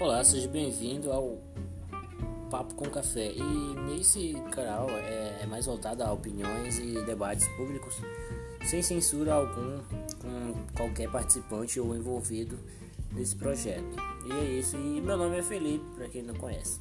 Olá, seja bem-vindo ao Papo com Café. E nesse canal é, é, mais voltado a opiniões e debates públicos, sem censura algum, com qualquer participante ou envolvido nesse projeto. E é isso. E meu nome é Felipe, para quem não conhece.